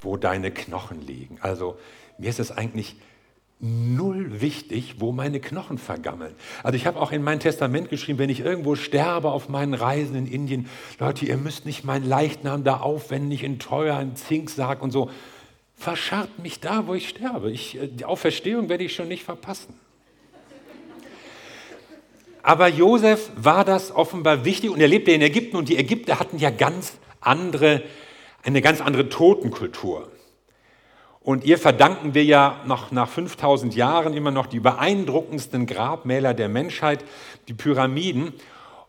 wo deine Knochen liegen. Also mir ist es eigentlich null wichtig, wo meine Knochen vergammeln. Also ich habe auch in mein Testament geschrieben, wenn ich irgendwo sterbe auf meinen Reisen in Indien, Leute, ihr müsst nicht meinen Leichnam da aufwenden, nicht in teuer, in Zinksarg und so. Verscharrt mich da, wo ich sterbe. Ich, die Auferstehung werde ich schon nicht verpassen. Aber Josef war das offenbar wichtig und er lebte in Ägypten und die Ägypter hatten ja ganz andere, eine ganz andere Totenkultur. Und ihr verdanken wir ja noch nach 5000 Jahren immer noch die beeindruckendsten Grabmäler der Menschheit, die Pyramiden.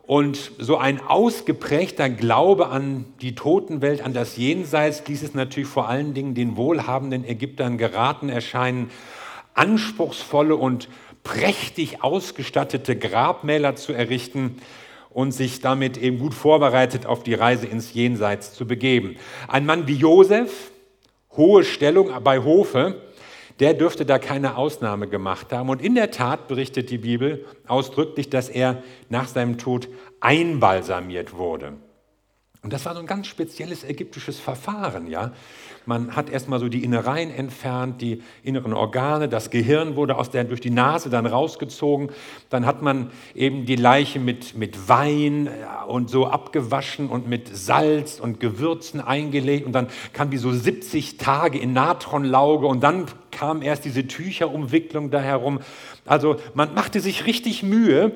Und so ein ausgeprägter Glaube an die Totenwelt, an das Jenseits, ließ es natürlich vor allen Dingen den wohlhabenden Ägyptern geraten erscheinen, anspruchsvolle und prächtig ausgestattete Grabmäler zu errichten und sich damit eben gut vorbereitet auf die Reise ins Jenseits zu begeben. Ein Mann wie Josef, hohe Stellung bei Hofe, der dürfte da keine Ausnahme gemacht haben. Und in der Tat berichtet die Bibel ausdrücklich, dass er nach seinem Tod einbalsamiert wurde. Und das war so ein ganz spezielles ägyptisches Verfahren, ja. Man hat erstmal so die Innereien entfernt, die inneren Organe, das Gehirn wurde aus der, durch die Nase dann rausgezogen. Dann hat man eben die Leiche mit, mit Wein und so abgewaschen und mit Salz und Gewürzen eingelegt. Und dann kam die so 70 Tage in Natronlauge und dann kam erst diese Tücherumwicklung da herum. Also man machte sich richtig Mühe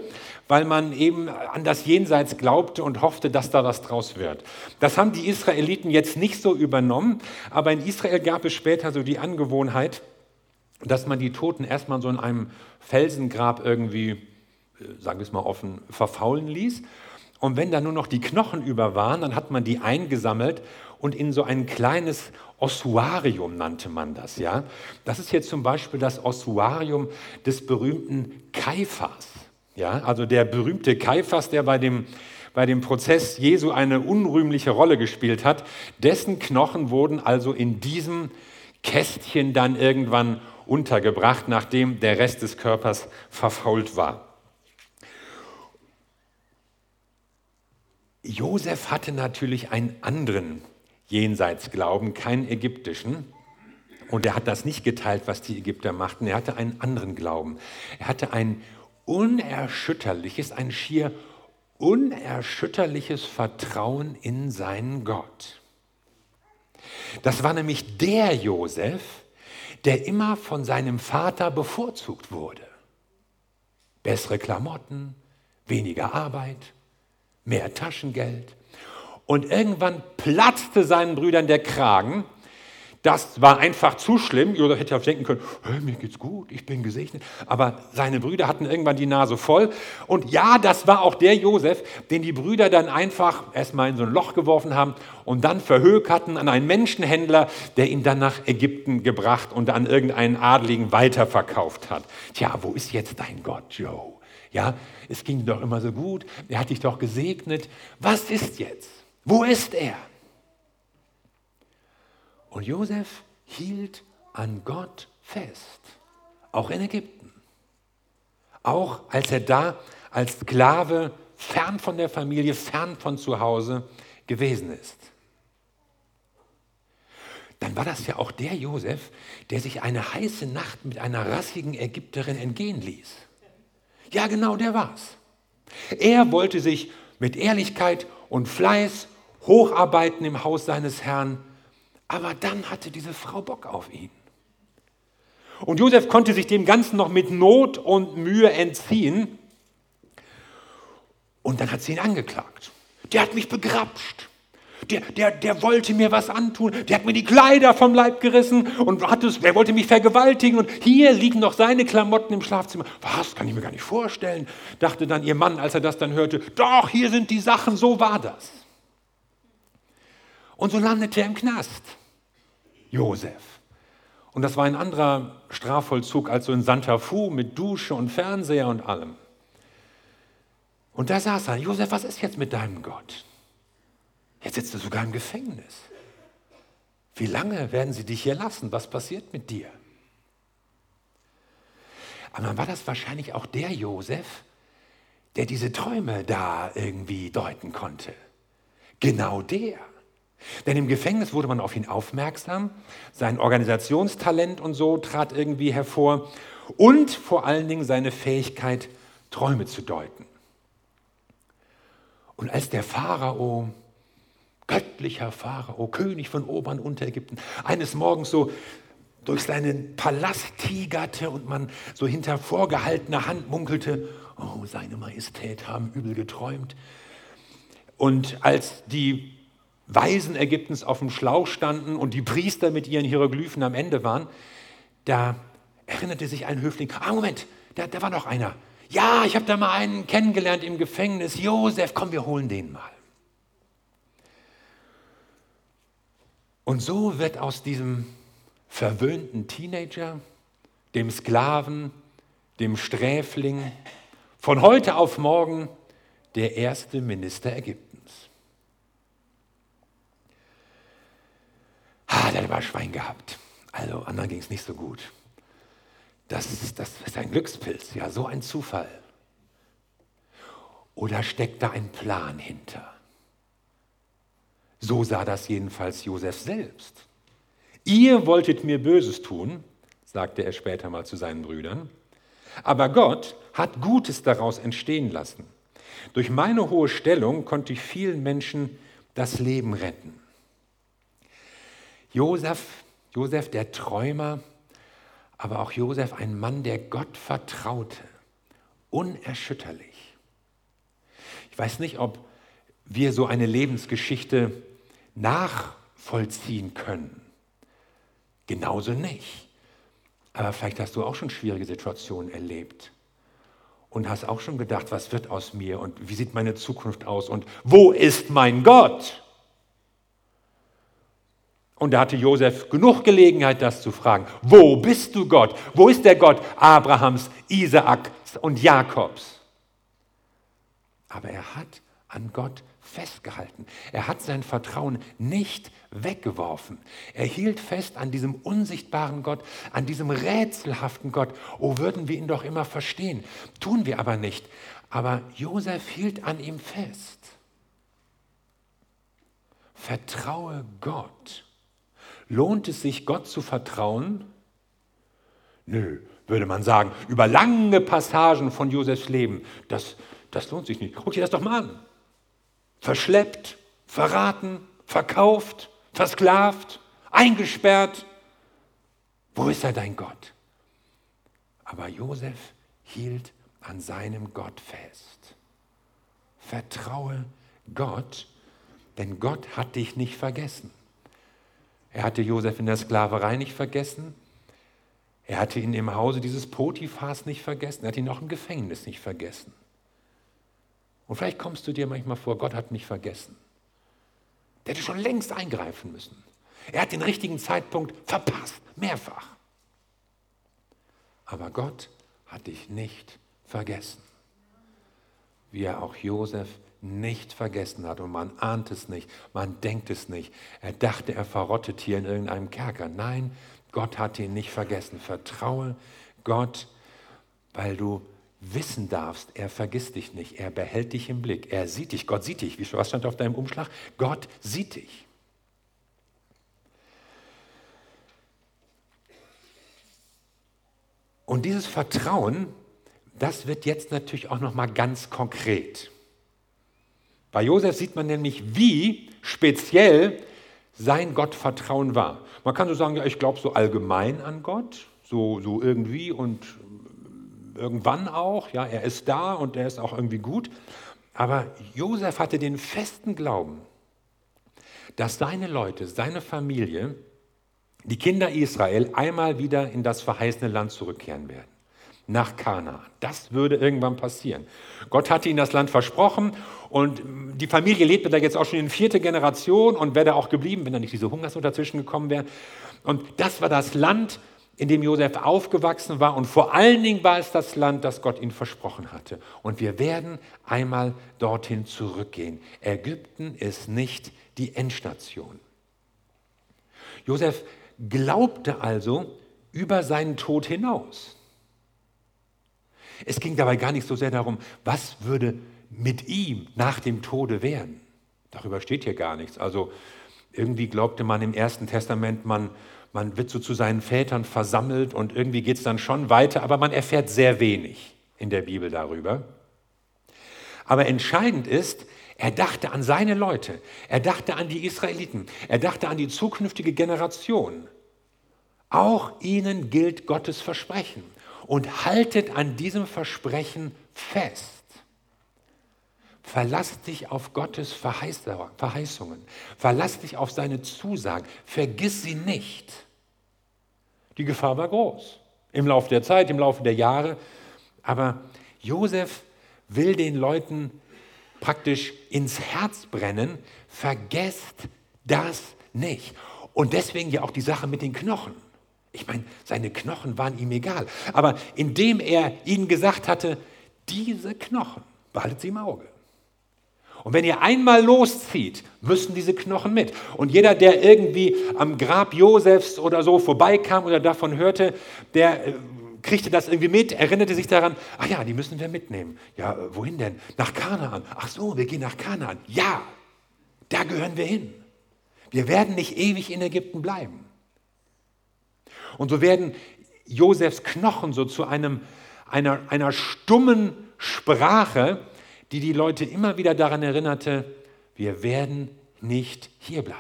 weil man eben an das Jenseits glaubte und hoffte, dass da was draus wird. Das haben die Israeliten jetzt nicht so übernommen, aber in Israel gab es später so die Angewohnheit, dass man die Toten erstmal so in einem Felsengrab irgendwie, äh, sagen wir es mal offen, verfaulen ließ. Und wenn da nur noch die Knochen über waren, dann hat man die eingesammelt und in so ein kleines Ossuarium nannte man das. Ja? Das ist jetzt zum Beispiel das Ossuarium des berühmten Kaiphas. Ja, also der berühmte Kaiphas, der bei dem, bei dem Prozess Jesu eine unrühmliche Rolle gespielt hat, dessen Knochen wurden also in diesem Kästchen dann irgendwann untergebracht, nachdem der Rest des Körpers verfault war. Josef hatte natürlich einen anderen Jenseitsglauben, keinen ägyptischen. Und er hat das nicht geteilt, was die Ägypter machten. Er hatte einen anderen Glauben. Er hatte einen unerschütterliches, ein schier unerschütterliches Vertrauen in seinen Gott. Das war nämlich der Josef, der immer von seinem Vater bevorzugt wurde. Bessere Klamotten, weniger Arbeit, mehr Taschengeld. Und irgendwann platzte seinen Brüdern der Kragen das war einfach zu schlimm. Josef hätte ja denken können, mir geht's gut, ich bin gesegnet. Aber seine Brüder hatten irgendwann die Nase voll. Und ja, das war auch der Josef, den die Brüder dann einfach erstmal in so ein Loch geworfen haben und dann verhökerten an einen Menschenhändler, der ihn dann nach Ägypten gebracht und an irgendeinen Adligen weiterverkauft hat. Tja, wo ist jetzt dein Gott, Joe? Ja, es ging doch immer so gut, er hat dich doch gesegnet. Was ist jetzt? Wo ist er? Und Josef hielt an Gott fest, auch in Ägypten. Auch als er da als Sklave fern von der Familie, fern von zu Hause gewesen ist. Dann war das ja auch der Josef, der sich eine heiße Nacht mit einer rassigen Ägypterin entgehen ließ. Ja, genau, der war's. Er wollte sich mit Ehrlichkeit und Fleiß hocharbeiten im Haus seines Herrn aber dann hatte diese Frau Bock auf ihn. Und Josef konnte sich dem Ganzen noch mit Not und Mühe entziehen. Und dann hat sie ihn angeklagt. Der hat mich begrapscht. Der, der, der wollte mir was antun. Der hat mir die Kleider vom Leib gerissen und hat es, der wollte mich vergewaltigen. Und hier liegen noch seine Klamotten im Schlafzimmer. Was? Kann ich mir gar nicht vorstellen, dachte dann ihr Mann, als er das dann hörte. Doch, hier sind die Sachen, so war das. Und so landete er im Knast. Josef. Und das war ein anderer Strafvollzug als so in Santa Fu mit Dusche und Fernseher und allem. Und da saß er, Josef, was ist jetzt mit deinem Gott? Jetzt sitzt du sogar im Gefängnis. Wie lange werden sie dich hier lassen? Was passiert mit dir? Aber dann war das wahrscheinlich auch der Josef, der diese Träume da irgendwie deuten konnte. Genau der. Denn im Gefängnis wurde man auf ihn aufmerksam, sein Organisationstalent und so trat irgendwie hervor und vor allen Dingen seine Fähigkeit, Träume zu deuten. Und als der Pharao, göttlicher Pharao, König von Obern Unterägypten, eines Morgens so durch seinen Palast tigerte und man so hinter vorgehaltener Hand munkelte, oh, seine Majestät haben übel geträumt. Und als die Weisen Ägyptens auf dem Schlauch standen und die Priester mit ihren Hieroglyphen am Ende waren, da erinnerte sich ein Höfling, ah Moment, da, da war noch einer. Ja, ich habe da mal einen kennengelernt im Gefängnis, Josef, komm, wir holen den mal. Und so wird aus diesem verwöhnten Teenager, dem Sklaven, dem Sträfling, von heute auf morgen der erste Minister Ägyptens. Hat aber Schwein gehabt. Also anderen ging es nicht so gut. Das das ist ein Glückspilz, ja, so ein Zufall. Oder steckt da ein Plan hinter? So sah das jedenfalls Josef selbst. Ihr wolltet mir Böses tun, sagte er später mal zu seinen Brüdern, aber Gott hat Gutes daraus entstehen lassen. Durch meine hohe Stellung konnte ich vielen Menschen das Leben retten. Josef, Josef der Träumer, aber auch Josef ein Mann, der Gott vertraute, unerschütterlich. Ich weiß nicht, ob wir so eine Lebensgeschichte nachvollziehen können. Genauso nicht. Aber vielleicht hast du auch schon schwierige Situationen erlebt und hast auch schon gedacht, was wird aus mir und wie sieht meine Zukunft aus und wo ist mein Gott? Und da hatte Josef genug Gelegenheit, das zu fragen. Wo bist du Gott? Wo ist der Gott Abrahams, Isaaks und Jakobs? Aber er hat an Gott festgehalten. Er hat sein Vertrauen nicht weggeworfen. Er hielt fest an diesem unsichtbaren Gott, an diesem rätselhaften Gott. Oh, würden wir ihn doch immer verstehen. Tun wir aber nicht. Aber Josef hielt an ihm fest. Vertraue Gott. Lohnt es sich, Gott zu vertrauen? Nö, würde man sagen, über lange Passagen von Josefs Leben, das, das lohnt sich nicht. Guck dir das doch mal an. Verschleppt, verraten, verkauft, versklavt, eingesperrt. Wo ist er dein Gott? Aber Josef hielt an seinem Gott fest. Vertraue Gott, denn Gott hat dich nicht vergessen. Er hatte Josef in der Sklaverei nicht vergessen. Er hatte ihn im Hause dieses Potiphas nicht vergessen. Er hat ihn auch im Gefängnis nicht vergessen. Und vielleicht kommst du dir manchmal vor, Gott hat mich vergessen. Der hätte schon längst eingreifen müssen. Er hat den richtigen Zeitpunkt verpasst, mehrfach. Aber Gott hat dich nicht vergessen. Wie er auch Josef nicht vergessen hat. Und man ahnt es nicht, man denkt es nicht. Er dachte, er verrottet hier in irgendeinem Kerker. Nein, Gott hat ihn nicht vergessen. Vertraue Gott, weil du wissen darfst, er vergisst dich nicht. Er behält dich im Blick. Er sieht dich. Gott sieht dich. Was stand auf deinem Umschlag? Gott sieht dich. Und dieses Vertrauen, das wird jetzt natürlich auch noch mal ganz konkret. Bei Josef sieht man nämlich, wie speziell sein Gottvertrauen war. Man kann so sagen, ja, ich glaube so allgemein an Gott, so, so irgendwie und irgendwann auch, ja, er ist da und er ist auch irgendwie gut. Aber Josef hatte den festen Glauben, dass seine Leute, seine Familie, die Kinder Israel einmal wieder in das verheißene Land zurückkehren werden nach Kana. Das würde irgendwann passieren. Gott hatte ihnen das Land versprochen und die Familie lebte da jetzt auch schon in vierte Generation und wäre da auch geblieben, wenn da nicht diese Hungersnot dazwischen gekommen wäre. Und das war das Land, in dem Josef aufgewachsen war und vor allen Dingen war es das Land, das Gott ihnen versprochen hatte. Und wir werden einmal dorthin zurückgehen. Ägypten ist nicht die Endstation. Josef glaubte also über seinen Tod hinaus. Es ging dabei gar nicht so sehr darum, was würde mit ihm nach dem Tode werden. Darüber steht hier gar nichts. Also Irgendwie glaubte man im Ersten Testament, man, man wird so zu seinen Vätern versammelt und irgendwie geht es dann schon weiter, aber man erfährt sehr wenig in der Bibel darüber. Aber entscheidend ist, er dachte an seine Leute, er dachte an die Israeliten, er dachte an die zukünftige Generation. Auch ihnen gilt Gottes Versprechen und haltet an diesem Versprechen fest. Verlass dich auf Gottes Verheißungen. Verlass dich auf seine Zusagen. Vergiss sie nicht. Die Gefahr war groß. Im Laufe der Zeit, im Laufe der Jahre. Aber Josef will den Leuten praktisch ins Herz brennen. Vergesst das nicht. Und deswegen ja auch die Sache mit den Knochen. Ich meine, seine Knochen waren ihm egal. Aber indem er ihnen gesagt hatte, diese Knochen, behaltet sie im Auge. Und wenn ihr einmal loszieht, müssen diese Knochen mit. Und jeder, der irgendwie am Grab Josefs oder so vorbeikam oder davon hörte, der äh, kriegte das irgendwie mit, erinnerte sich daran, ach ja, die müssen wir mitnehmen. Ja, äh, wohin denn? Nach Kanaan. Ach so, wir gehen nach Kanaan. Ja, da gehören wir hin. Wir werden nicht ewig in Ägypten bleiben. Und so werden Josefs Knochen so zu einem, einer, einer stummen Sprache, die die Leute immer wieder daran erinnerte, wir werden nicht hierbleiben.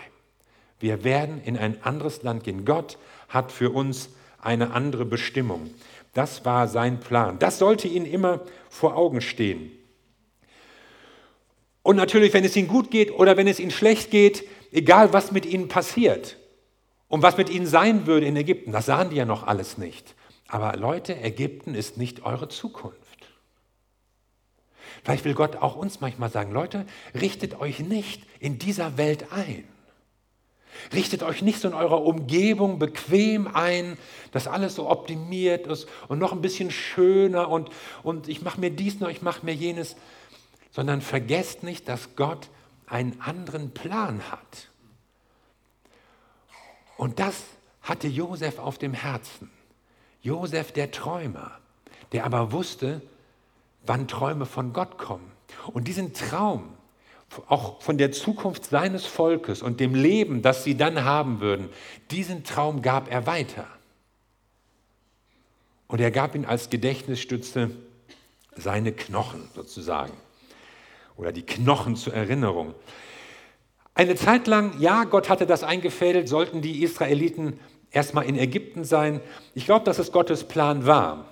Wir werden in ein anderes Land gehen. Gott hat für uns eine andere Bestimmung. Das war sein Plan. Das sollte ihnen immer vor Augen stehen. Und natürlich, wenn es ihnen gut geht oder wenn es ihnen schlecht geht, egal was mit ihnen passiert und was mit ihnen sein würde in Ägypten, das sahen die ja noch alles nicht. Aber Leute, Ägypten ist nicht eure Zukunft. Vielleicht will Gott auch uns manchmal sagen, Leute, richtet euch nicht in dieser Welt ein. Richtet euch nicht so in eurer Umgebung bequem ein, dass alles so optimiert ist und noch ein bisschen schöner und, und ich mache mir dies noch, ich mache mir jenes, sondern vergesst nicht, dass Gott einen anderen Plan hat. Und das hatte Josef auf dem Herzen. Josef der Träumer, der aber wusste, wann Träume von Gott kommen. Und diesen Traum, auch von der Zukunft seines Volkes und dem Leben, das sie dann haben würden, diesen Traum gab er weiter. Und er gab ihn als Gedächtnisstütze seine Knochen sozusagen oder die Knochen zur Erinnerung. Eine Zeit lang, ja, Gott hatte das eingefädelt, sollten die Israeliten erstmal in Ägypten sein. Ich glaube, dass es Gottes Plan war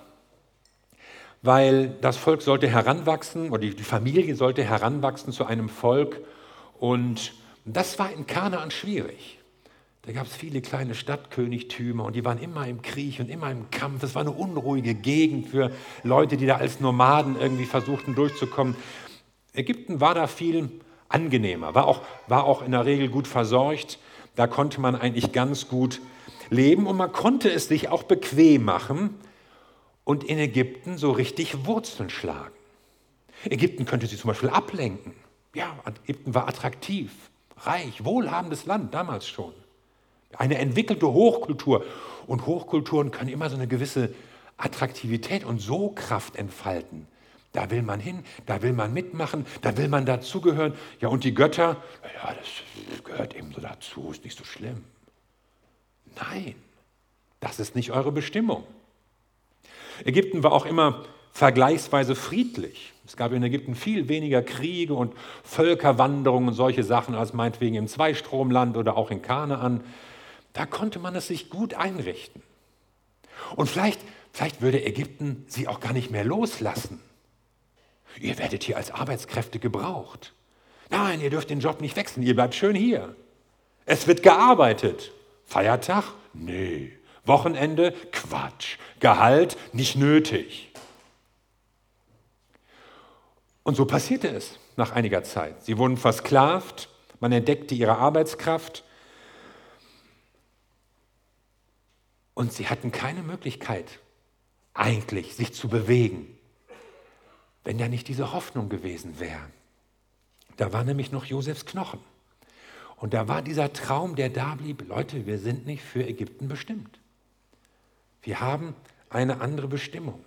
weil das Volk sollte heranwachsen oder die Familie sollte heranwachsen zu einem Volk und das war in Kanaan schwierig. Da gab es viele kleine Stadtkönigtümer und die waren immer im Krieg und immer im Kampf. Das war eine unruhige Gegend für Leute, die da als Nomaden irgendwie versuchten durchzukommen. Ägypten war da viel angenehmer, war auch, war auch in der Regel gut versorgt. Da konnte man eigentlich ganz gut leben und man konnte es sich auch bequem machen und in Ägypten so richtig Wurzeln schlagen. Ägypten könnte sie zum Beispiel ablenken. Ja, Ägypten war attraktiv, reich, wohlhabendes Land damals schon. Eine entwickelte Hochkultur. Und Hochkulturen können immer so eine gewisse Attraktivität und so Kraft entfalten. Da will man hin, da will man mitmachen, da will man dazugehören. Ja, und die Götter, ja, das gehört eben so dazu, ist nicht so schlimm. Nein, das ist nicht eure Bestimmung. Ägypten war auch immer vergleichsweise friedlich. Es gab in Ägypten viel weniger Kriege und Völkerwanderungen und solche Sachen als meinetwegen im Zweistromland oder auch in Kanaan. Da konnte man es sich gut einrichten. Und vielleicht, vielleicht würde Ägypten sie auch gar nicht mehr loslassen. Ihr werdet hier als Arbeitskräfte gebraucht. Nein, ihr dürft den Job nicht wechseln, ihr bleibt schön hier. Es wird gearbeitet. Feiertag? Nee. Wochenende? Quatsch. Gehalt? Nicht nötig. Und so passierte es nach einiger Zeit. Sie wurden versklavt, man entdeckte ihre Arbeitskraft und sie hatten keine Möglichkeit, eigentlich sich zu bewegen, wenn da nicht diese Hoffnung gewesen wäre. Da war nämlich noch Josefs Knochen. Und da war dieser Traum, der da blieb, Leute, wir sind nicht für Ägypten bestimmt. Wir haben eine andere Bestimmung.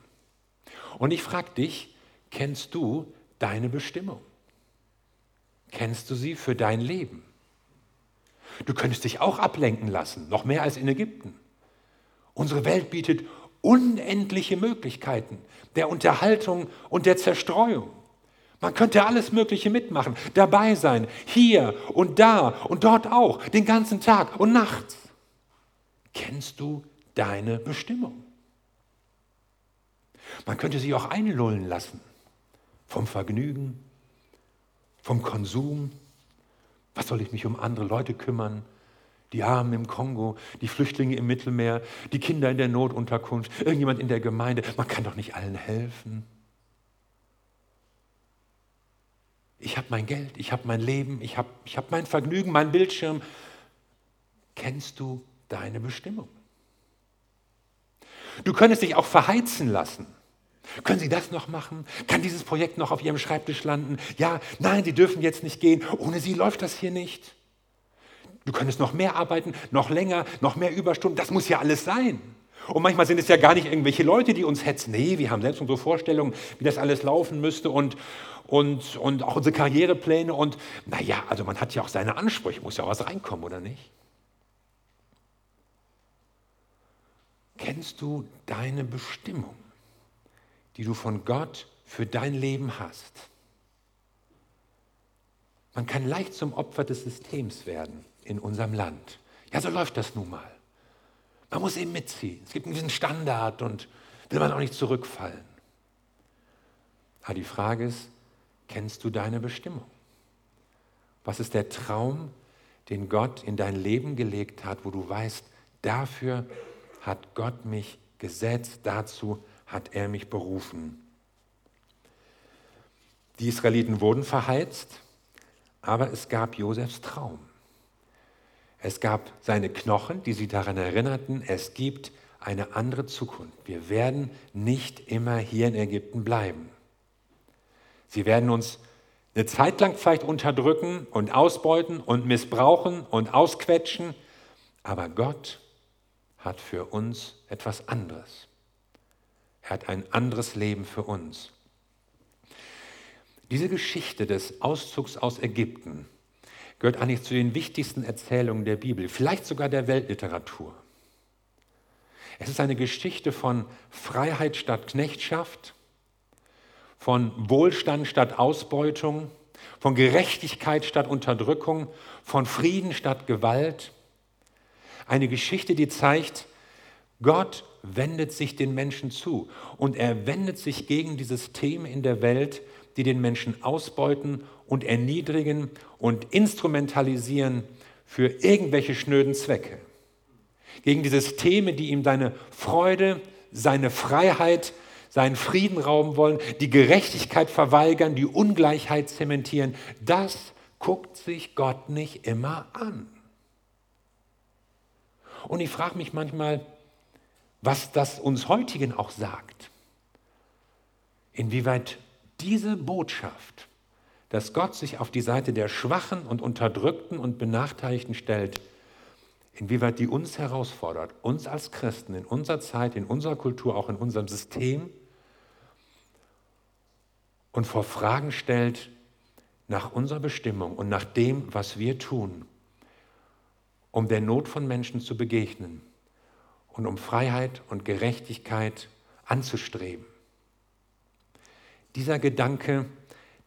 Und ich frage dich, kennst du deine Bestimmung? Kennst du sie für dein Leben? Du könntest dich auch ablenken lassen, noch mehr als in Ägypten. Unsere Welt bietet unendliche Möglichkeiten der Unterhaltung und der Zerstreuung. Man könnte alles Mögliche mitmachen, dabei sein, hier und da und dort auch, den ganzen Tag und nachts. Kennst du deine Bestimmung? Man könnte sich auch einlullen lassen vom Vergnügen, vom Konsum. Was soll ich mich um andere Leute kümmern? Die Armen im Kongo, die Flüchtlinge im Mittelmeer, die Kinder in der Notunterkunft, irgendjemand in der Gemeinde. Man kann doch nicht allen helfen. Ich habe mein Geld, ich habe mein Leben, ich habe ich hab mein Vergnügen, mein Bildschirm. Kennst du deine Bestimmung? Du könntest dich auch verheizen lassen. Können Sie das noch machen? Kann dieses Projekt noch auf Ihrem Schreibtisch landen? Ja, nein, Sie dürfen jetzt nicht gehen. Ohne Sie läuft das hier nicht. Du könntest noch mehr arbeiten, noch länger, noch mehr Überstunden. Das muss ja alles sein. Und manchmal sind es ja gar nicht irgendwelche Leute, die uns hetzen. Nee, wir haben selbst unsere Vorstellungen, wie das alles laufen müsste und, und, und auch unsere Karrierepläne. Und naja, also man hat ja auch seine Ansprüche, muss ja auch was reinkommen, oder nicht? Kennst du deine Bestimmung? die du von Gott für dein Leben hast. Man kann leicht zum Opfer des Systems werden in unserem Land. Ja, so läuft das nun mal. Man muss eben mitziehen. Es gibt einen gewissen Standard und will man auch nicht zurückfallen. Aber die Frage ist, kennst du deine Bestimmung? Was ist der Traum, den Gott in dein Leben gelegt hat, wo du weißt, dafür hat Gott mich gesetzt, dazu hat er mich berufen. Die Israeliten wurden verheizt, aber es gab Josefs Traum. Es gab seine Knochen, die sie daran erinnerten, es gibt eine andere Zukunft. Wir werden nicht immer hier in Ägypten bleiben. Sie werden uns eine Zeit lang vielleicht unterdrücken und ausbeuten und missbrauchen und ausquetschen, aber Gott hat für uns etwas anderes. Er hat ein anderes Leben für uns. Diese Geschichte des Auszugs aus Ägypten gehört eigentlich zu den wichtigsten Erzählungen der Bibel, vielleicht sogar der Weltliteratur. Es ist eine Geschichte von Freiheit statt Knechtschaft, von Wohlstand statt Ausbeutung, von Gerechtigkeit statt Unterdrückung, von Frieden statt Gewalt. Eine Geschichte, die zeigt, Gott wendet sich den Menschen zu und er wendet sich gegen die Systeme in der Welt, die den Menschen ausbeuten und erniedrigen und instrumentalisieren für irgendwelche schnöden Zwecke. Gegen die Systeme, die ihm seine Freude, seine Freiheit, seinen Frieden rauben wollen, die Gerechtigkeit verweigern, die Ungleichheit zementieren. Das guckt sich Gott nicht immer an. Und ich frage mich manchmal, was das uns heutigen auch sagt. Inwieweit diese Botschaft, dass Gott sich auf die Seite der Schwachen und Unterdrückten und Benachteiligten stellt, inwieweit die uns herausfordert, uns als Christen in unserer Zeit, in unserer Kultur, auch in unserem System und vor Fragen stellt nach unserer Bestimmung und nach dem, was wir tun, um der Not von Menschen zu begegnen und um Freiheit und Gerechtigkeit anzustreben. Dieser Gedanke,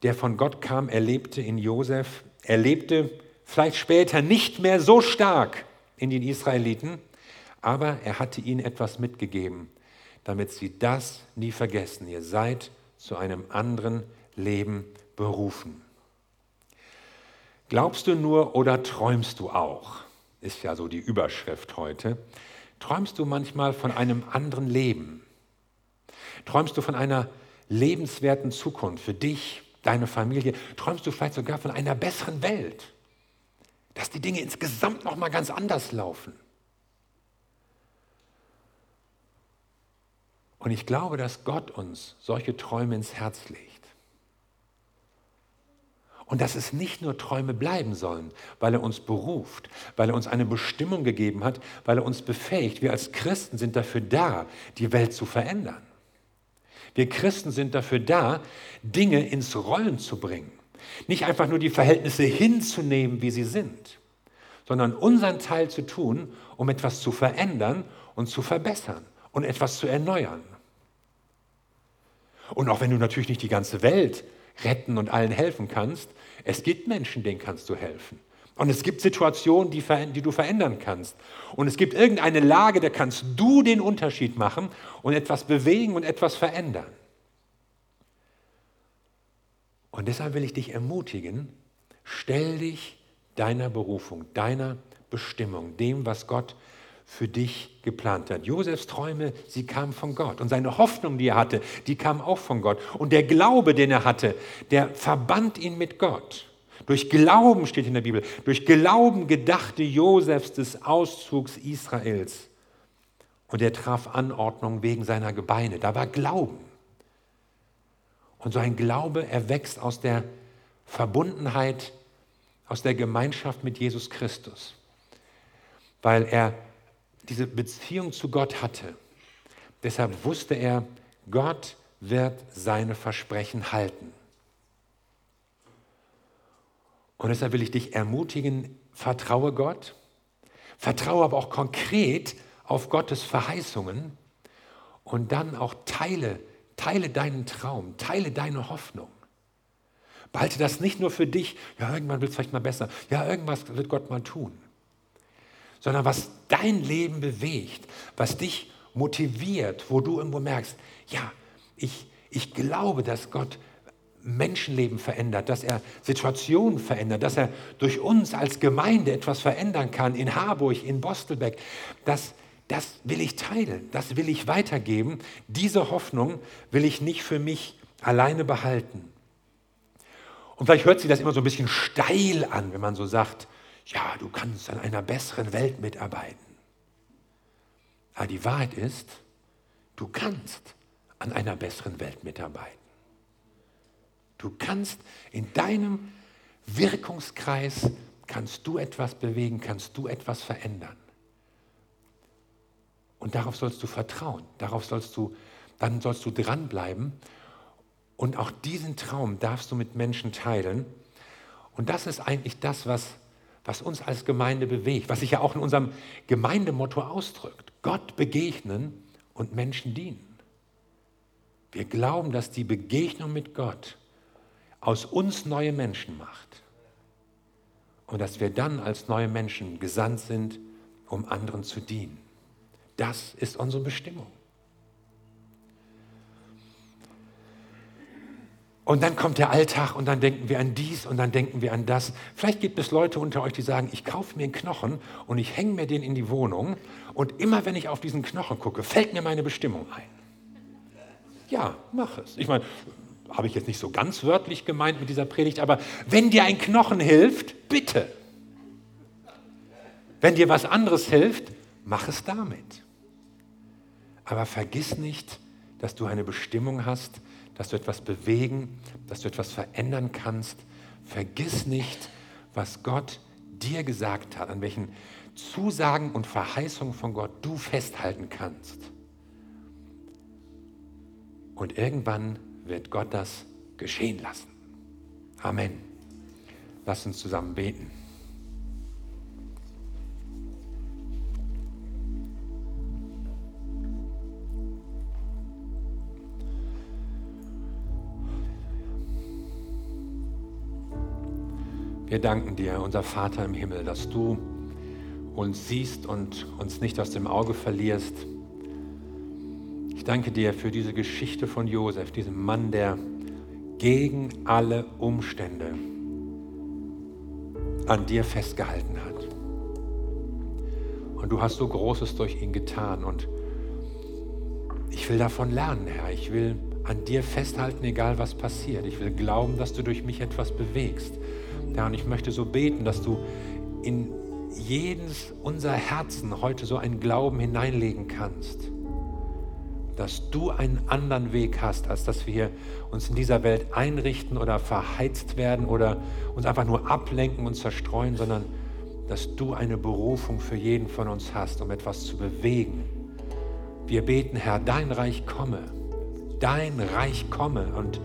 der von Gott kam, erlebte in Josef, erlebte vielleicht später nicht mehr so stark in den Israeliten, aber er hatte ihnen etwas mitgegeben, damit sie das nie vergessen. Ihr seid zu einem anderen Leben berufen. Glaubst du nur oder träumst du auch? Ist ja so die Überschrift heute. Träumst du manchmal von einem anderen Leben? Träumst du von einer lebenswerten Zukunft für dich, deine Familie? Träumst du vielleicht sogar von einer besseren Welt? Dass die Dinge insgesamt noch mal ganz anders laufen? Und ich glaube, dass Gott uns solche Träume ins Herz legt. Und dass es nicht nur Träume bleiben sollen, weil er uns beruft, weil er uns eine Bestimmung gegeben hat, weil er uns befähigt. Wir als Christen sind dafür da, die Welt zu verändern. Wir Christen sind dafür da, Dinge ins Rollen zu bringen. Nicht einfach nur die Verhältnisse hinzunehmen, wie sie sind, sondern unseren Teil zu tun, um etwas zu verändern und zu verbessern und etwas zu erneuern. Und auch wenn du natürlich nicht die ganze Welt retten und allen helfen kannst, es gibt Menschen, denen kannst du helfen. Und es gibt Situationen, die, die, du verändern kannst. Und es gibt irgendeine Lage, da kannst du den Unterschied machen und etwas bewegen und etwas verändern. Und deshalb will ich dich ermutigen, stell dich deiner Berufung, deiner Bestimmung, dem, was Gott für dich geplant hat. Josefs Träume, sie kamen von Gott. Und seine Hoffnung, die er hatte, die kam auch von Gott. Und der Glaube, den er hatte, der verband ihn mit Gott. Durch Glauben steht in der Bibel, durch Glauben gedachte Josefs des Auszugs Israels. Und er traf Anordnung wegen seiner Gebeine. Da war Glauben. Und so ein Glaube erwächst aus der Verbundenheit, aus der Gemeinschaft mit Jesus Christus. Weil er diese Beziehung zu Gott hatte. Deshalb wusste er, Gott wird seine Versprechen halten. Und deshalb will ich dich ermutigen, vertraue Gott, vertraue aber auch konkret auf Gottes Verheißungen und dann auch teile, teile deinen Traum, teile deine Hoffnung. Behalte das nicht nur für dich, ja, irgendwann wird es vielleicht mal besser, ja, irgendwas wird Gott mal tun sondern was dein Leben bewegt, was dich motiviert, wo du irgendwo merkst, ja, ich, ich glaube, dass Gott Menschenleben verändert, dass er Situationen verändert, dass er durch uns als Gemeinde etwas verändern kann, in Harburg, in Bostelbeck. Das, das will ich teilen, das will ich weitergeben. Diese Hoffnung will ich nicht für mich alleine behalten. Und vielleicht hört sich das immer so ein bisschen steil an, wenn man so sagt, ja, du kannst an einer besseren Welt mitarbeiten. Aber die Wahrheit ist, du kannst an einer besseren Welt mitarbeiten. Du kannst in deinem Wirkungskreis, kannst du etwas bewegen, kannst du etwas verändern. Und darauf sollst du vertrauen, darauf sollst du, dann sollst du dranbleiben. Und auch diesen Traum darfst du mit Menschen teilen. Und das ist eigentlich das, was was uns als Gemeinde bewegt, was sich ja auch in unserem Gemeindemotto ausdrückt. Gott begegnen und Menschen dienen. Wir glauben, dass die Begegnung mit Gott aus uns neue Menschen macht und dass wir dann als neue Menschen gesandt sind, um anderen zu dienen. Das ist unsere Bestimmung. Und dann kommt der Alltag und dann denken wir an dies und dann denken wir an das. Vielleicht gibt es Leute unter euch, die sagen, ich kaufe mir einen Knochen und ich hänge mir den in die Wohnung und immer wenn ich auf diesen Knochen gucke, fällt mir meine Bestimmung ein. Ja, mach es. Ich meine, habe ich jetzt nicht so ganz wörtlich gemeint mit dieser Predigt, aber wenn dir ein Knochen hilft, bitte. Wenn dir was anderes hilft, mach es damit. Aber vergiss nicht, dass du eine Bestimmung hast, dass du etwas bewegen, dass du etwas verändern kannst. Vergiss nicht, was Gott dir gesagt hat, an welchen Zusagen und Verheißungen von Gott du festhalten kannst. Und irgendwann wird Gott das geschehen lassen. Amen. Lass uns zusammen beten. Wir danken dir, unser Vater im Himmel, dass du uns siehst und uns nicht aus dem Auge verlierst. Ich danke dir für diese Geschichte von Josef, diesem Mann, der gegen alle Umstände an dir festgehalten hat. Und du hast so Großes durch ihn getan. Und ich will davon lernen, Herr. Ich will an dir festhalten, egal was passiert. Ich will glauben, dass du durch mich etwas bewegst. Herr, und ich möchte so beten, dass du in jedes unser Herzen heute so einen Glauben hineinlegen kannst, dass du einen anderen Weg hast, als dass wir uns in dieser Welt einrichten oder verheizt werden oder uns einfach nur ablenken und zerstreuen, sondern dass du eine Berufung für jeden von uns hast, um etwas zu bewegen. Wir beten, Herr, dein Reich komme, dein Reich komme und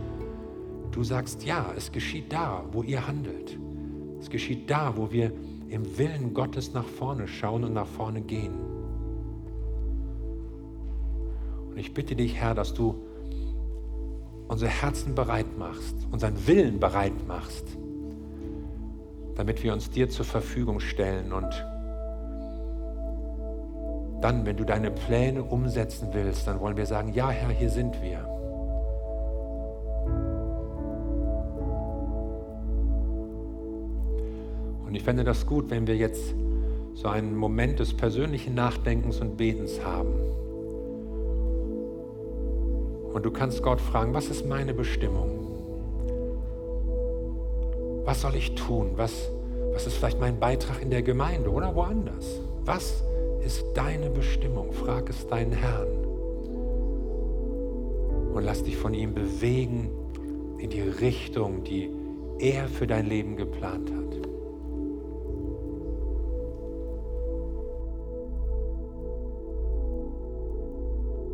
Du sagst, ja, es geschieht da, wo ihr handelt. Es geschieht da, wo wir im Willen Gottes nach vorne schauen und nach vorne gehen. Und ich bitte dich, Herr, dass du unsere Herzen bereit machst, unseren Willen bereit machst, damit wir uns dir zur Verfügung stellen und dann, wenn du deine Pläne umsetzen willst, dann wollen wir sagen, ja Herr, hier sind wir. Und ich fände das gut, wenn wir jetzt so einen Moment des persönlichen Nachdenkens und Betens haben. Und du kannst Gott fragen, was ist meine Bestimmung? Was soll ich tun? Was, was ist vielleicht mein Beitrag in der Gemeinde oder woanders? Was ist deine Bestimmung? Frag es deinen Herrn. Und lass dich von ihm bewegen in die Richtung, die er für dein Leben geplant hat.